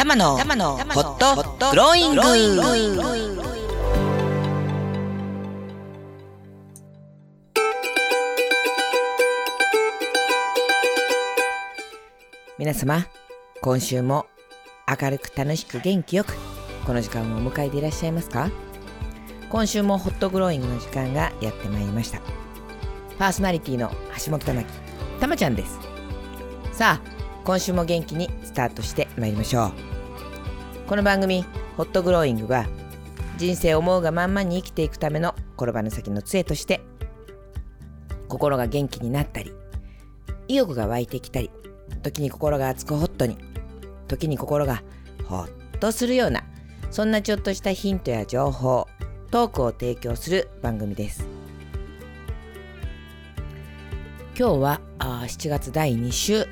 玉のホット。グローイング皆様今週も明るく楽しく元気よくこの時間をお迎えでいらっしゃいますか？今週もホットグローイングの時間がやってまいりました。パーソナリティの橋本玉木たまちゃんです。さあ今週も元気にスタートしてまいりましょうこの番組「ホットグローイングは」人生を思うがまんまに生きていくための転ばぬ先の杖として心が元気になったり意欲が湧いてきたり時に心が熱くホットに時に心がホッとするようなそんなちょっとしたヒントや情報トークを提供する番組です。今日はあ7月第2週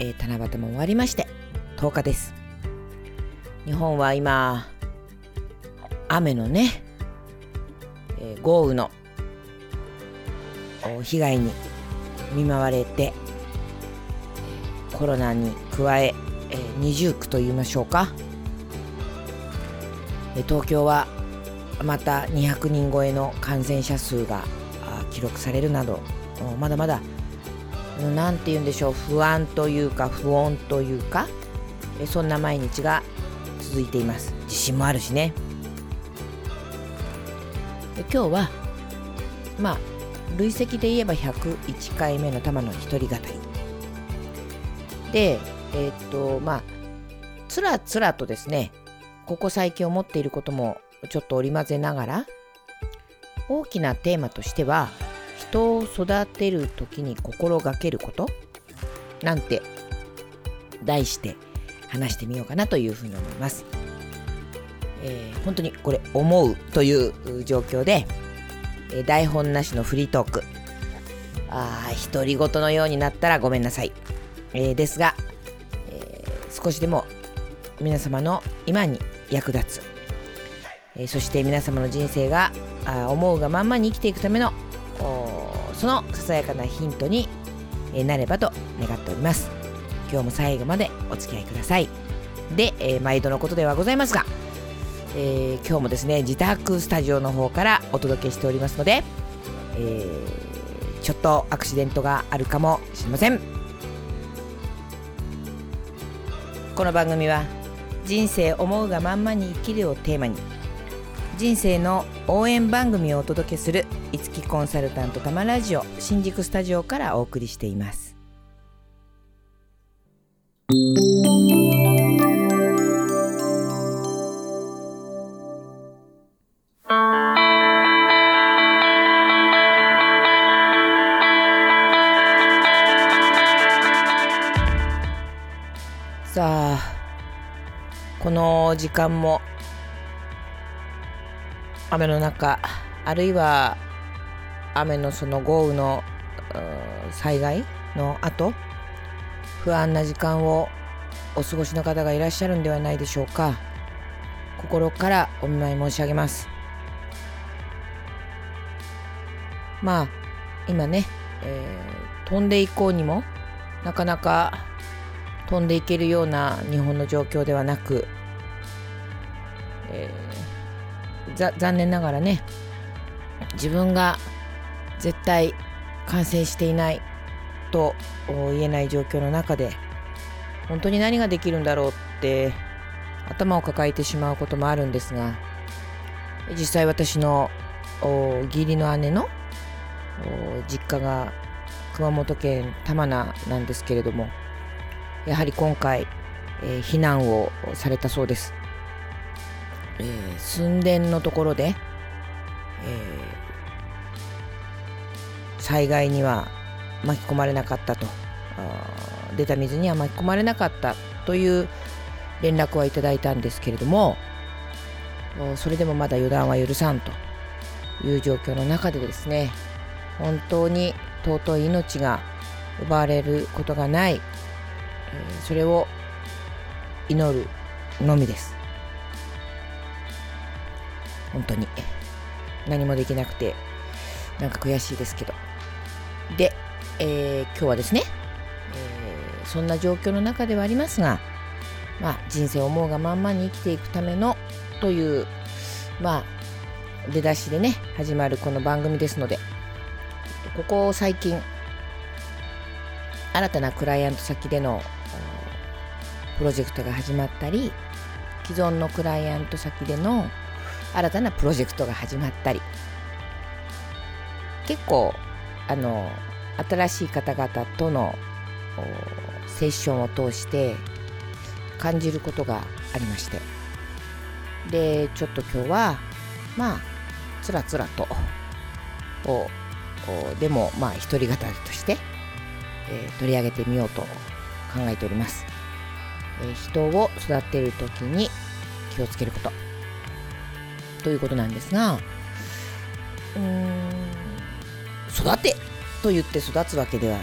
えー、七夕も終わりまして10日です。日本は今雨のね、えー、豪雨の被害に見舞われてコロナに加ええー、二重苦と言いましょうか、え東京はまた200人超えの感染者数が記録されるなどまだまだ何て言うんでしょう不安というか不穏というかそんな毎日が続いています。自信もあるしね。今日はまあ累積で言えば101回目の玉の一人語り。でえー、っとまあつらつらとですねここ最近思っていることもちょっと織り交ぜながら大きなテーマとしては人を育てる時に心がけることなんて題して話してみようかなというふうに思います。えー、本当にこれ思うという状況で、えー、台本なしのフリートーク。あ独り言のようになったらごめんなさい、えー、ですが、えー少しでも皆様の今に役立つ、えそして皆様の人生があ思うがまんまに生きていくためのそのささやかなヒントになればと願っております。今日も最後までお付き合いください。で、えー、毎度のことではございますが、えー、今日もですね自宅スタジオの方からお届けしておりますので、えー、ちょっとアクシデントがあるかもしれません。この番組は人生思うがまんまに生きるをテーマに人生の応援番組をお届けするいつきコンサルタントたまラジオ新宿スタジオからお送りしています。時間も雨の中あるいは雨のその豪雨の災害の後不安な時間をお過ごしの方がいらっしゃるんではないでしょうか。心からお見舞い申し上げます。まあ今ね、えー、飛んでいこうにもなかなか飛んでいけるような日本の状況ではなく、えー残念ながらね自分が絶対感染していないと言えない状況の中で本当に何ができるんだろうって頭を抱えてしまうこともあるんですが実際私の義理の姉の実家が熊本県玉名なんですけれどもやはり今回、えー、避難をされたそうです。えー、寸田のところで、えー、災害には巻き込まれなかったと出た水には巻き込まれなかったという連絡はいただいたんですけれどもそれでもまだ予断は許さんという状況の中でですね本当に尊い命が奪われることがない、それを祈るのみです。本当に。何もできなくてなんか悔しいですけど。で、えー、今日はですね、えー、そんな状況の中ではありますがまあ、人生を思うがまんまに生きていくためのというまあ出だしでね始まるこの番組ですのでここ最近新たなクライアント先でのプロジェクトが始まったり既存のクライアント先での新たなプロジェクトが始まったり結構あの新しい方々とのセッションを通して感じることがありまして。でちょっと今日はまあつらつらとでもまあ一人語りとして、えー、取り上げてみようと考えております、えー、人を育てる時に気をつけること。ということなんですがうーん育てと言って育つわけでは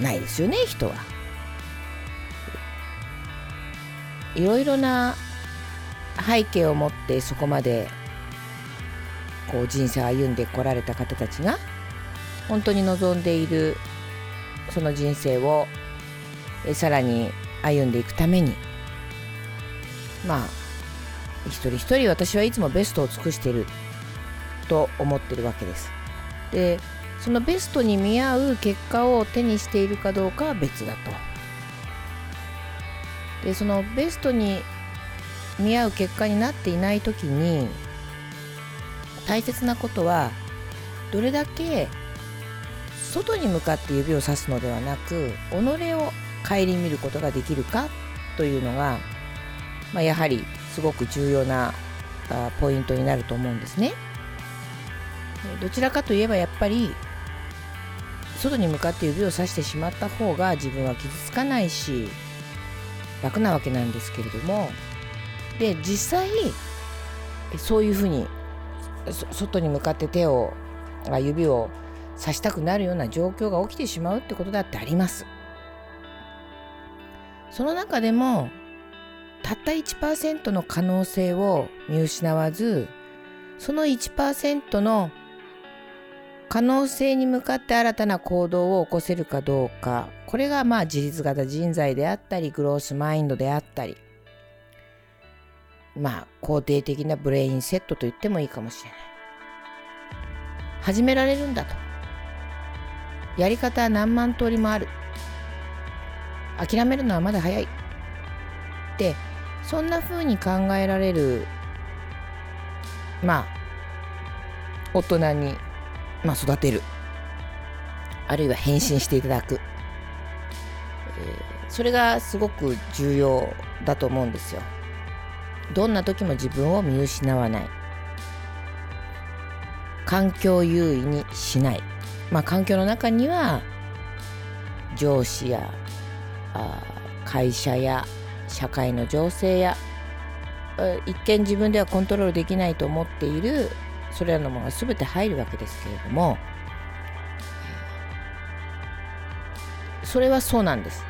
ないですよね人は。いろいろな背景を持ってそこまでこう人生を歩んでこられた方たちが本当に望んでいるその人生をさらに歩んでいくためにまあ一人一人私はいつもベストを尽くしていると思ってるわけです。でそのベストに見合う結果を手にしているかどうかは別だと。でそのベストに見合う結果になっていない時に大切なことはどれだけ外に向かって指をさすのではなく己を顧みることができるかというのが、まあ、やはりすごく重要なポイントになると思うんですね。どちらかといえばやっぱり外に向かって指をさしてしまった方が自分は傷つかないし楽なわけなんですけれどもで実際そういうふうに外に向かって手を指をさしたくなるような状況が起きてしまうってことだってあります。その中でもたった1%の可能性を見失わずその1%の可能性に向かって新たな行動を起こせるかどうか。これがまあ自立型人材であったりグロースマインドであったり。まあ肯定的なブレインセットと言ってもいいかもしれない。始められるんだと。やり方は何万通りもある。諦めるのはまだ早い。ってそんな風に考えられるまあ大人にまあ、育てる。あるいは変身していただく、えー、それがすごく重要だと思うんですよ。どんな時も自分を見失わない。環境優位にしない。まあ環境の中には上司やあ会社や社会の情勢や一見自分ではコントロールできないと思っているそれらのものが全て入るわけですけれどもそれはそうなんです。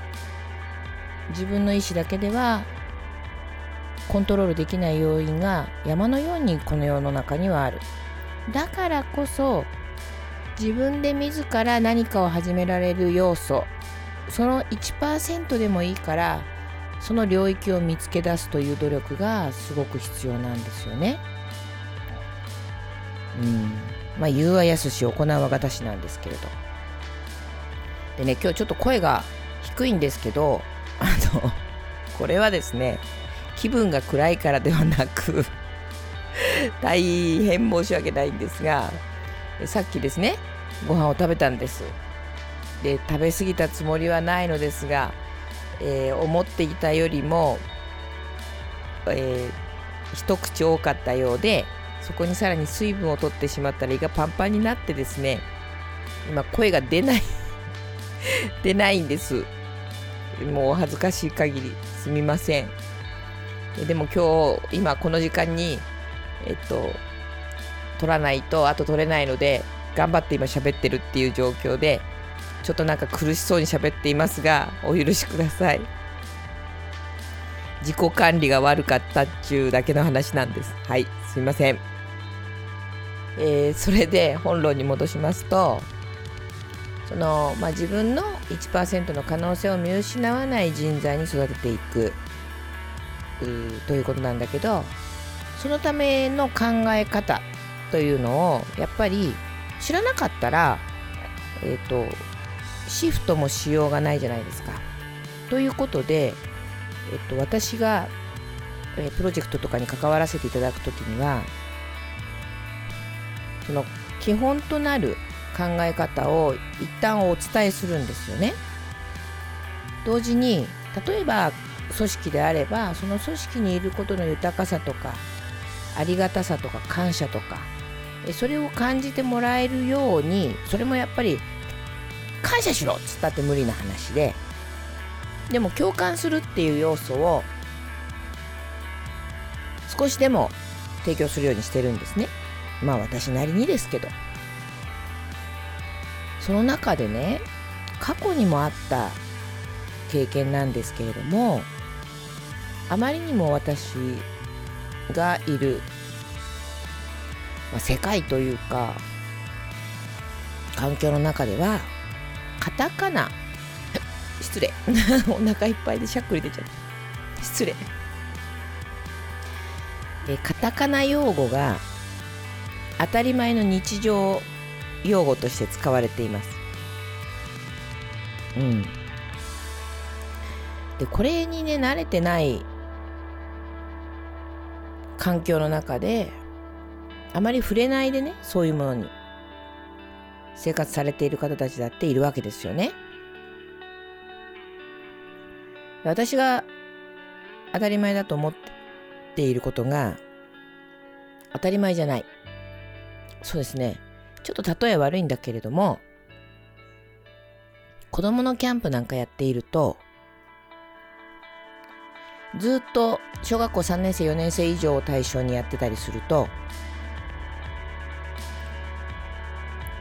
自分の意思だけではコントロールできない要因が山のようにこの世の中にはある。だからこそ自分で自ら何かを始められる要素その1%でもいいからその領域を見つけ出すという努力がすごく必要なんですよね。うん。まあ言うはやすし行うはがたしなんですけれど。でね今日ちょっと声が低いんですけどあのこれはですね気分が暗いからではなく大変申し訳ないんですがさっきですねご飯を食べたんです。で食べ過ぎたつもりはないのですが、えー、思っていたよりも、えー、一口多かったようでそこにさらに水分を取ってしまったら胃がパンパンになってですね今声が出ない 出ないんです。もう恥ずかしい限りすみません。でも今日今この時間にえっと取らないとあと取れないので頑張って今喋ってるっていう状況でちょっとなんか苦しそうに喋っていますがお許しください。自己管理が悪かったっちゅうだけの話なんです。はいすいません。えー、それで本論に戻しますとその、まあ、自分の1%の可能性を見失わない人材に育てていくということなんだけどそのための考え方というのをやっぱり知らなかったら、えーと、シフトもしようがないじゃないですか。ということで、えっと、私が、えー、プロジェクトとかに関わらせていただくときにはその基本となる考え方を一旦お伝えするんですよね。同時に例えば組織であればその組織にいることの豊かさとかありがたさとか感謝とかそれを感じてもらえるようにそれもやっぱり感謝しろっつったって無理な話で。でも共感するっていう要素を少しでも提供するようにしてるんですね。まあ私なりにですけど。その中でね過去にもあった経験なんですけれどもあまりにも私がいる、まあ、世界というか環境の中ではカタカナ。失礼。お腹いっぱいでしゃっくり出ちゃった。失礼。えカタカナ用語が当たり前の日常用語として使われています。うん。でこれにね慣れてない環境の中であまり触れないでねそういうものに。生活されている方たちだっているわけですよね。私が当たり前だと思っていることが当たり前じゃない。そうですね。ちょっと例え悪いんだけれども、子供のキャンプなんかやっていると、ずっと小学校3年生4年生以上を対象にやってたりすると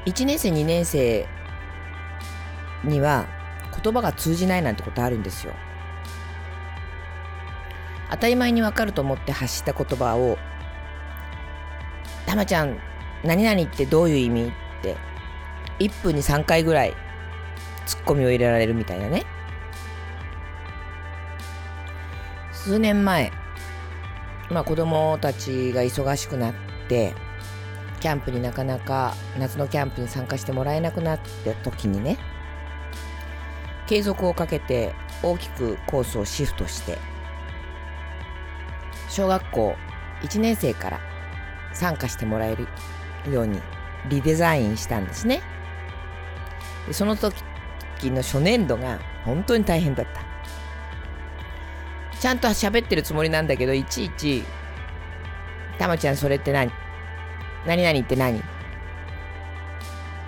1年生2年生には言葉が通じないなんてことあるんですよ。当たり前にわかると思って発した言葉を「たまちゃん何々ってどういう意味？って1分に3回ぐらいツッコミを入れられるみたいなね数年前まあ子供たちが忙しくなってキャンプになかなか夏のキャンプに参加してもらえなくなった時にね継続をかけて大きくコースをシフトして小学校1年生から参加してもらえるようにリデザインしたんですね。でその時の初年度が本当に大変だった。ちゃんと喋ってるつもりなんだけどいちいち「たまちゃんそれって何？何々って何?」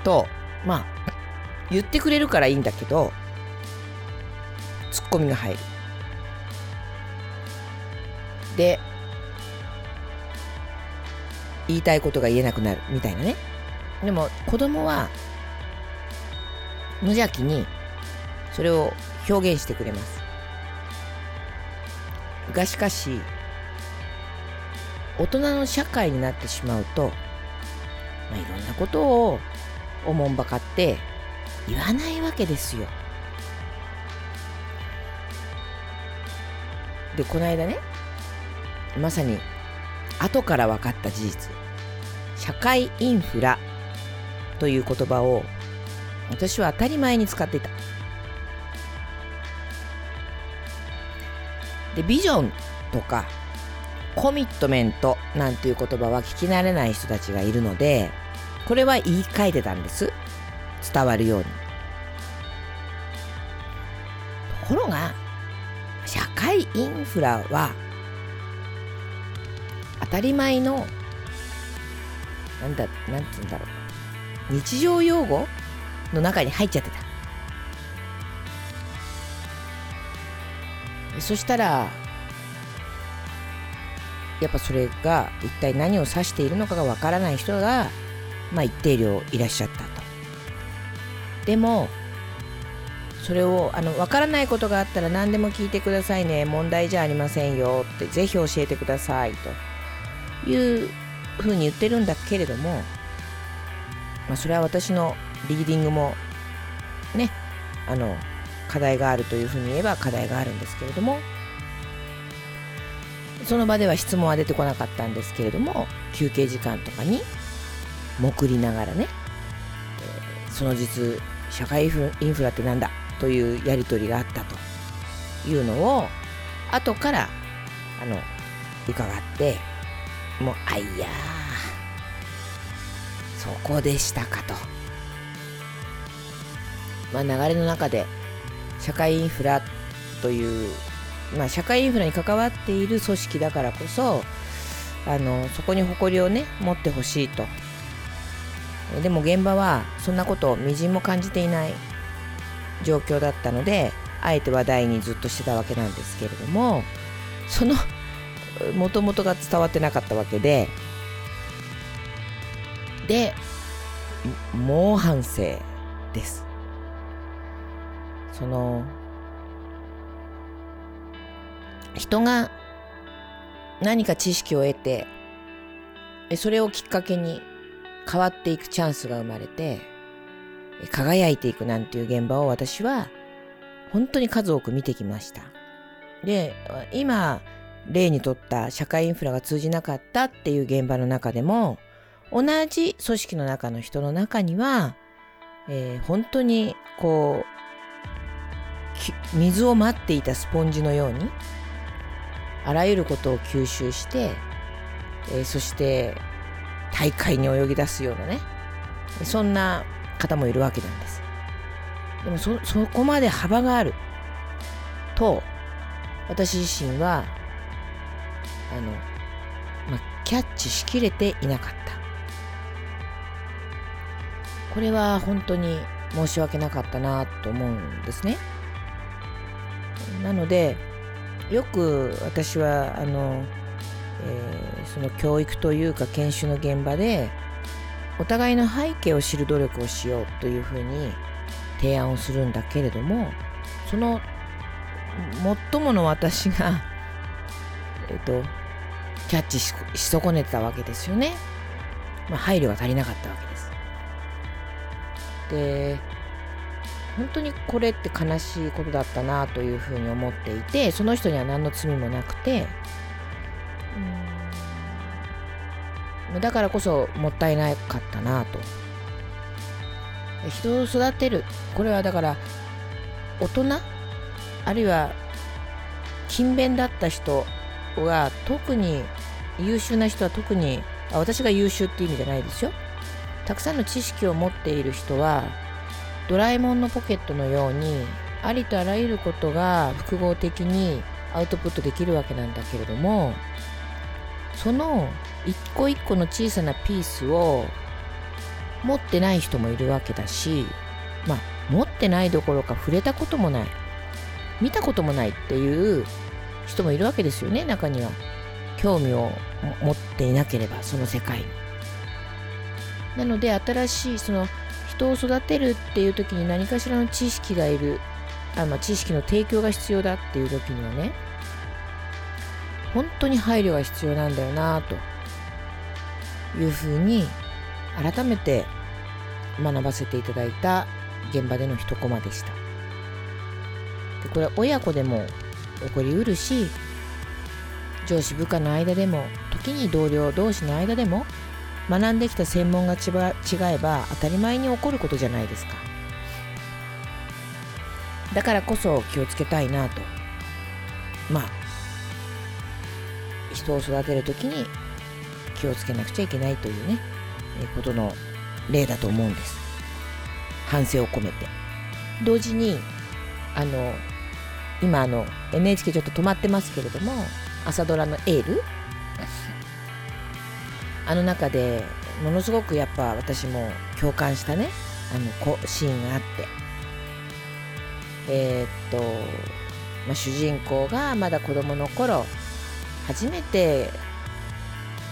とまあ言ってくれるからいいんだけどツッコミが入る。で言いたいことが言えなくなる。みたいなね。でも子供は無邪気にそれを表現してくれます。がしかし大人の社会になってしまうと、まあ、いろんなことをおもんばかって言わないわけですよ。でこの間ねまさに後から分かった事実社会インフラという言葉を私は当たり前に使ってたでビジョンとかコミットメントなんていう言葉は聞き慣れない人たちがいるのでこれは言い換えてたんです。伝わるように。ところが社会インフラは当たり前のなんだなんつうんだろう。日常用語の中に入っちゃってた。そしたらやっぱそれが一体何を指しているのかがわからない人が、まあ、一定量いらっしゃったと。でもそれをあの分からないことがあったら何でも聞いてくださいね。問題じゃありませんよ。ってぜひ教えてくださいと。いうふうに言ってるんだけれども、まあ、それは私のリーディングもねあの課題があるというふうに言えば課題があるんですけれどもその場では質問は出てこなかったんですけれども休憩時間とかに潜りながらね、えー、その実社会インフラってなんだというやり取りがあったというのを後からあの伺ってもうあいやそこでしたかと。まあ、流れの中で社会インフラという、まあ、社会インフラに関わっている組織だからこそあのそこに誇りをね持ってほしいと。でも現場はそんなことをみじんも感じていない状況だったのであえて話題にずっとしてたわけなんですけれどもそのもともとが伝わってなかったわけでで猛反省です。その人が何か知識を得てそれをきっかけに変わっていくチャンスが生まれて輝いていくなんていう現場を私は本当に数多く見てきました。で今例にとった社会インフラが通じなかったっていう現場の中でも同じ組織の中の人の中には、えー、本当にこう水を待っていたスポンジのようにあらゆることを吸収して、えー、そして大会に泳ぎ出すようなねそんな方もいるわけなんです。でもそそこまで幅がある。と私自身はあの、まあ、キャッチしきれていなかった。これは本当に申し訳なかったなと思うんですね。なのでよく私はあの、えー、その教育というか研修の現場でお互いの背景を知る努力をしようというふうに提案をするんだけれどもその最もの私がえっとキャッチし損ねたわけですよね、まあ、配慮が足りなかったわけです。で本当にこれって悲しいことだったなというふうに思っていてその人には何の罪もなくて。うん。だからこそもったいなかったなと。人を育てる。これはだから大人あるいは勤勉だった人が特に優秀な人は特にあ私が優秀っていう意味じゃないですよ。たくさんの知識を持っている人はドラえもんのポケットのようにありとあらゆることが複合的にアウトプットできるわけなんだけれどもその一個一個の小さなピースを持ってない人もいるわけだしまあ持ってないどころか触れたこともない見たこともないっていう人もいるわけですよね中には。興味を持っていなければその世界に。なので新しいその人を育てるっていう時に何かしらの知識がいるあ、ま、知識の提供が必要だっていう時にはね本当に配慮が必要なんだよなというふうに改めて学ばせていただいた現場での一コマでした。でこれは親子でも起こりうるし上司部下の間でも時に同僚同士の間でも学んできた専門が違えば当たり前に起こることじゃないですか。だからこそ気をつけたいなと。まあ人を育てる時に気をつけなくちゃいけないというねえことの例だと思うんです。反省を込めて。同時にあの今あの NHK ちょっと止まってますけれども朝ドラの「エール」あの中でものすごくやっぱ私も共感したね。あのシーンがあって。えー、っと、まあ、主人公がまだ子供の頃初めて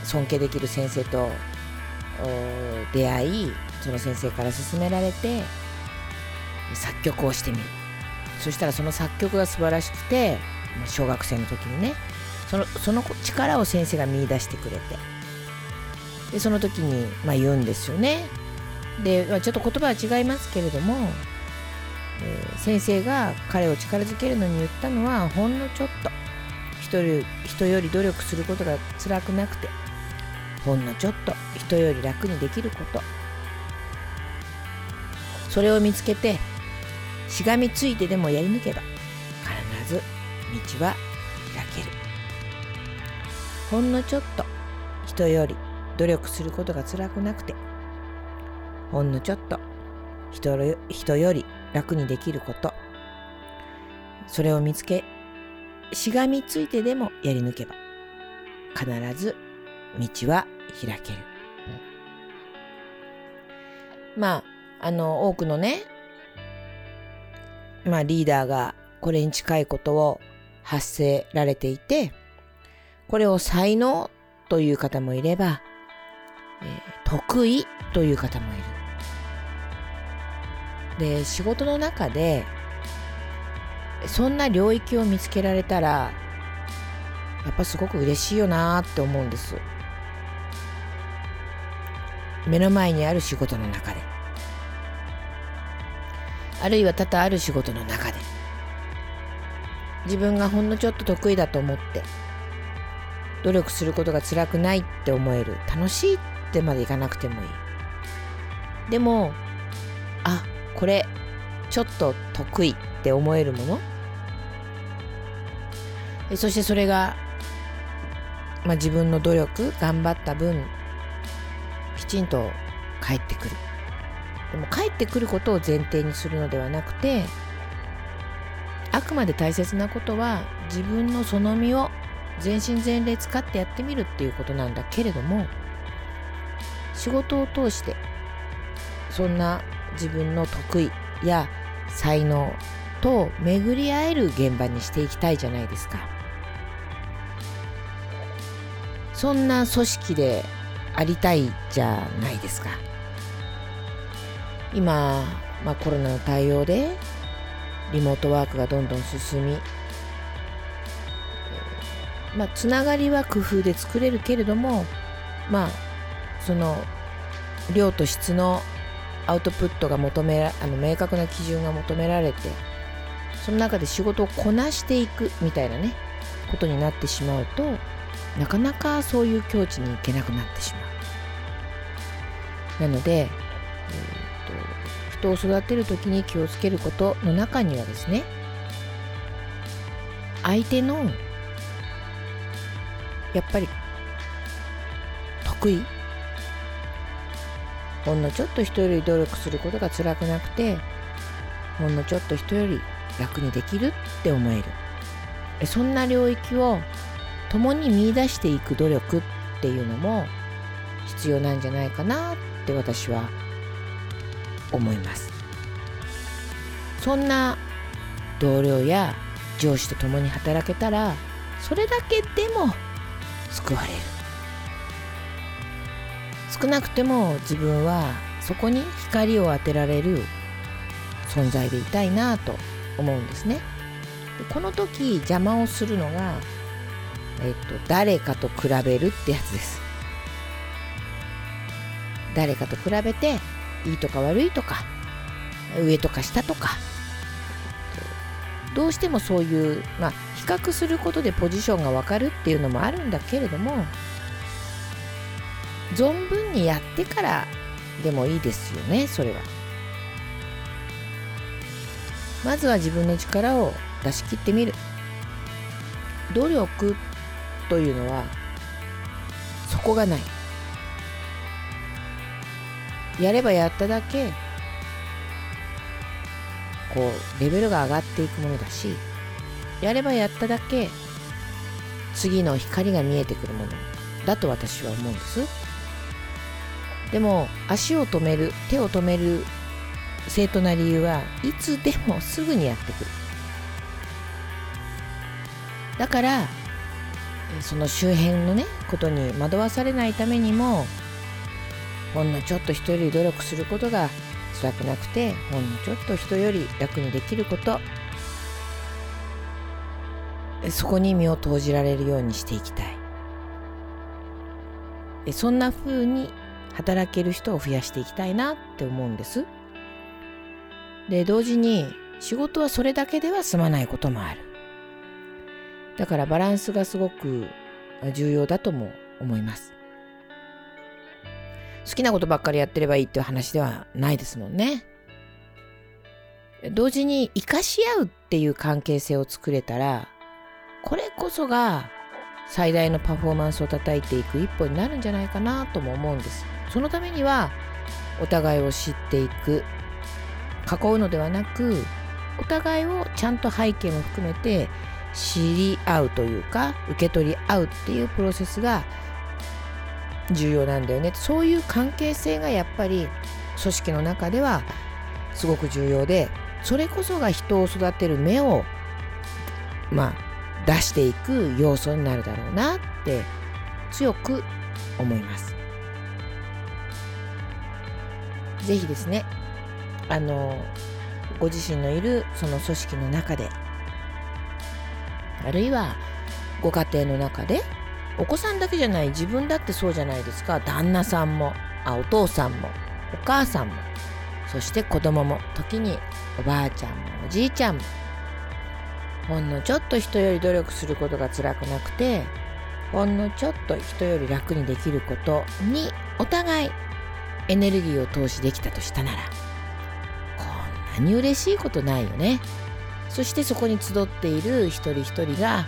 尊敬できる先生と出会いその先生から勧められて作曲をしてみる。そしたらその作曲が素晴らしくて小学生の時にねそのその力を先生が見いだしてくれて。でその時に、まあ、言うんですよね。で、まあ、ちょっと言葉は違いますけれどもえー、先生が彼を力づけるのに言ったのはほんのちょっと。人人より努力することが辛くなくてほんのちょっと。人より楽にできること。それを見つけてしがみついてでもやり抜けば必ず道は開ける。ほんのちょっと。人より努力することが辛くなくてほんのちょっと人人より楽にできること。それを見つけしがみついてでもやり抜けば必ず道は開ける、うん、まああの多くのねまあリーダーがこれに近いことを発せられていてこれを才能という方もいれば、えー、得意という方もいる。で仕事の中でそんな領域を見つけられたらやっぱすごく嬉しいよなって思うんです。目の前にある仕事の中で。あるいは多々ある仕事の中で。自分がほんのちょっと得意だと思って努力することが辛くないって思える楽しいってまでいかなくてもいい。でもあこれちょっと得意って思えるもの？そしてそれが、まあ、自分の努力頑張った分きちんと返ってくる。でも返ってくることを前提にするのではなくてあくまで大切なことは自分のその身を全身全霊使ってやってみるっていうことなんだけれども仕事を通してそんな自分の得意や才能と巡り合える現場にしていきたいじゃないですか。そんな組織でありたいじゃないですか。今、まあ、コロナの対応でリモートワークがどんどん進みまあ、つながりは工夫で作れるけれどもまあその量と質のアウトプットが求めらあの明確な基準が求められてその中で仕事をこなしていくみたいなねことになってしまうとなかなかそういう境地に行けなくなってしまう。なので、えーと、人を育てる時に気をつけることの中にはですね相手のやっぱり得意ほんのちょっと人より努力することが辛くなくてほんのちょっと人より楽にできるって思える。そんな領域を共に見出していく努力っていうのも必要なんじゃないかなって私は思います。そんな同僚や上司と共に働けたらそれだけでも救われる。少なくても自分はそこに光を当てられる存在でいたいなと思うんですね。この時邪魔をするのが、えっと、誰かと比べるってやつです。誰かと比べていいとか悪いとか上とか下とかどうしてもそういう、まあ、比較することでポジションが分かるっていうのもあるんだけれども存分にやってからでもいいですよねそれは。まずは自分の力を出し切ってみる。努力というのはそこがない。やればやっただけこうレベルが上がっていくものだしやればやっただけ次の光が見えてくるものだと私は思うんです。でも足を止める手を止める正当な理由はいつでもすぐにやってくる。だからその周辺のねことに惑わされないためにもほんのちょっと人より努力することが辛くなくてほんのちょっと人より楽にできること。そこに身を投じられるようにしていきたい。そんな風に働ける人を増やしていきたいなって思うんです。で同時に仕事はそれだけでは済まないこともある。だからバランスがすごく重要だとも思います。好きなことばっかりやってればいいっていう話ではないですもんね。同時に生かし合うっていう関係性を作れたらこれこそが最大のパフォーマンスを叩いていく一歩になるんじゃないかなとも思うんです。そのためにはお互いを知っていく。囲うのではなくお互いをちゃんと背景も含めて知り合うというか受け取り合うっていうプロセスが重要なんだよね。そういう関係性がやっぱり組織の中ではすごく重要でそれこそが人を育てる目をまあ出していく要素になるだろうなって強く思います。ぜひですねあのご自身のいるその組織の中であるいはご家庭の中でお子さんだけじゃない自分だってそうじゃないですか旦那さんもあお父さんもお母さんもそして子供も時におばあちゃんもおじいちゃんもほんのちょっと人より努力することが辛くなくてほんのちょっと人より楽にできることにお互いエネルギーを投資できたとしたならこんなに嬉しいことないよね。そしてそこに集っている一人一人が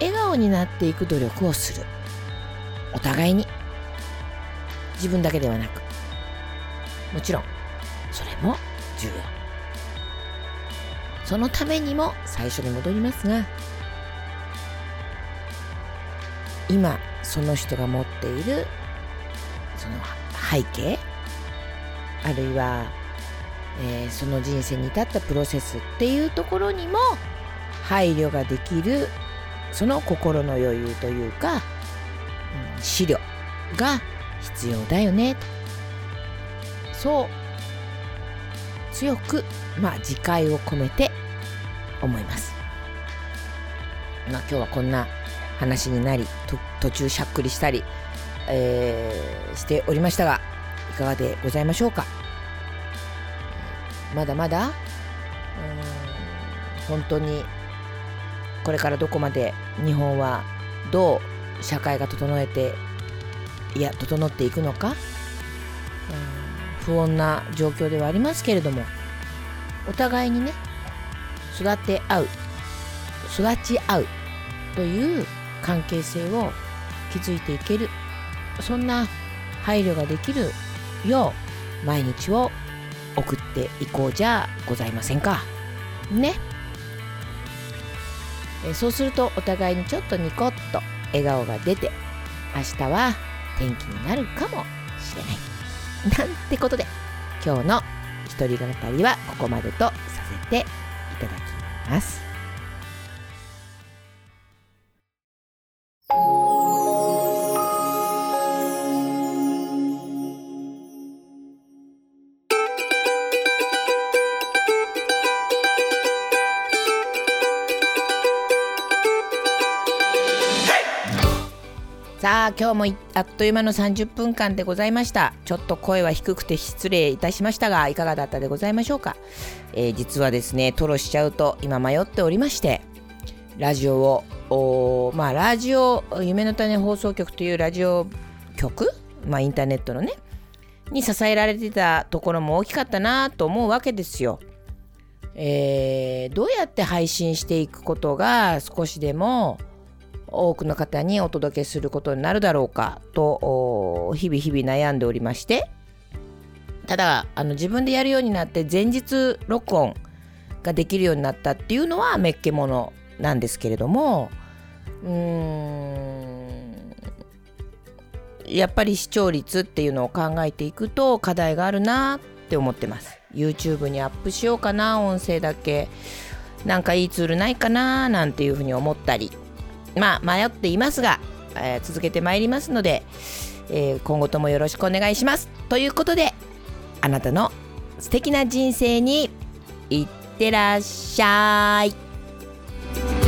笑顔になっていく努力をする。お互いに。自分だけではなく。もちろんそれも重要。そのためにも最初に戻りますが今その人が持っているその背景あるいは、えー、その人生に至ったプロセスっていうところにも配慮ができるその心の余裕というか、うん、資料が必要だよね。とそう強く、まあ、自戒を込めて思います。まあ、今日はこんな話になり途中しゃっくりしたり、えー、しておりましたがいかがでございましょうか？まだまだ本当にこれからどこまで日本はどう社会が整えていや整っていくのか？不穏な状況ではありますけれどもお互いにね育て合う育ち合うという関係性を築いていけるそんな配慮ができるよう毎日を送っていこうじゃございませんか。ね。えそうするとお互いにちょっとニコッと笑顔が出て明日は天気になるかもしれない。なんてことで今日の一人語りはここまでとさせてただきます。あ今日もあっという間の30分間でございましたちょっと声は低くて失礼いたしましたがいかがだったでございましょうか、えー、実はですねトロしちゃうと今迷っておりましてラジオをまあラジオ夢の種放送局というラジオ局まあインターネットのねに支えられてたところも大きかったなと思うわけですよ。えー、どうやって配信していくことが少しでも多くの方にお届けすることになるだろうかと日々日々悩んでおりまして。ただあの自分でやるようになって前日録音ができるようになったっていうのはめっけものなんですけれどもうーんやっぱり視聴率っていうのを考えていくと課題があるなって思ってます。YouTube にアップしようかな音声だけ。なんかいいツールないかななんていうふうに思ったり。まあ迷っていますが、えー、続けてまいりますので、えー、今後ともよろしくお願いします。ということであなたの素敵な人生にいってらっしゃい。